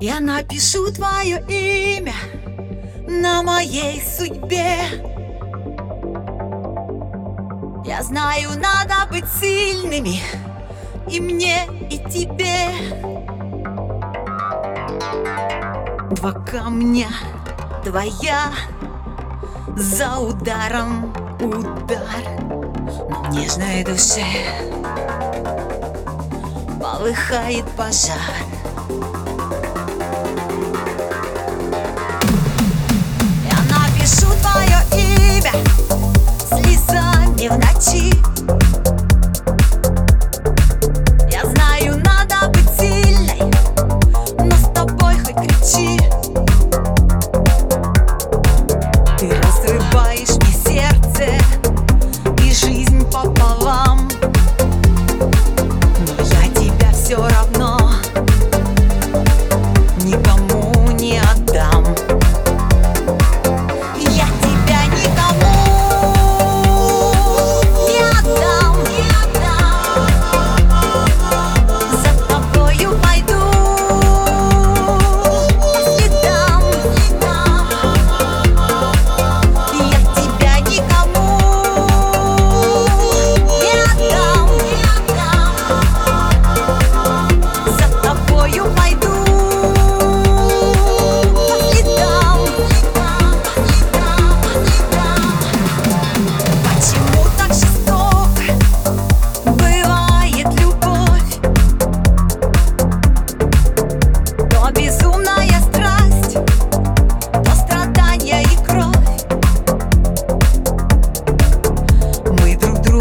Я напишу твое имя на моей судьбе. Я знаю, надо быть сильными И мне, и тебе. Два камня, твоя За ударом удар. Но в нежной душе Полыхает пожар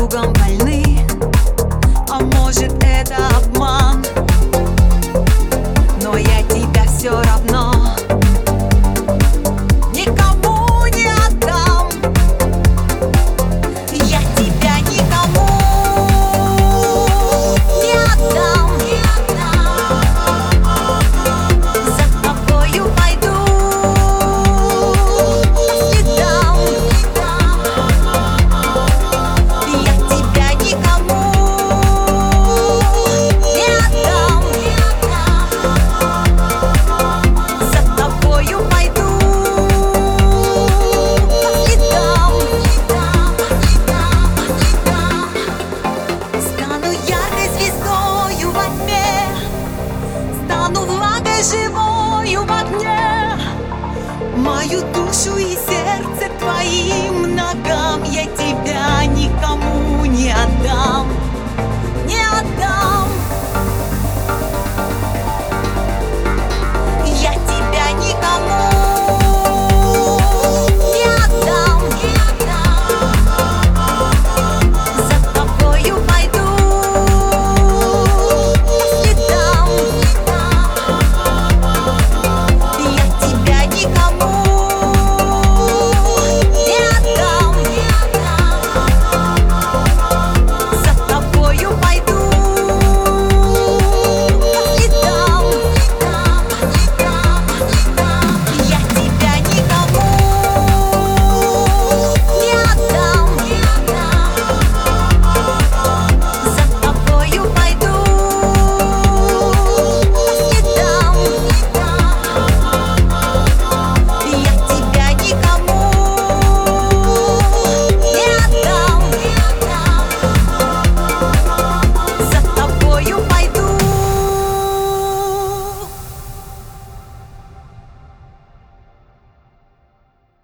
gon' ball мою душу и сердце.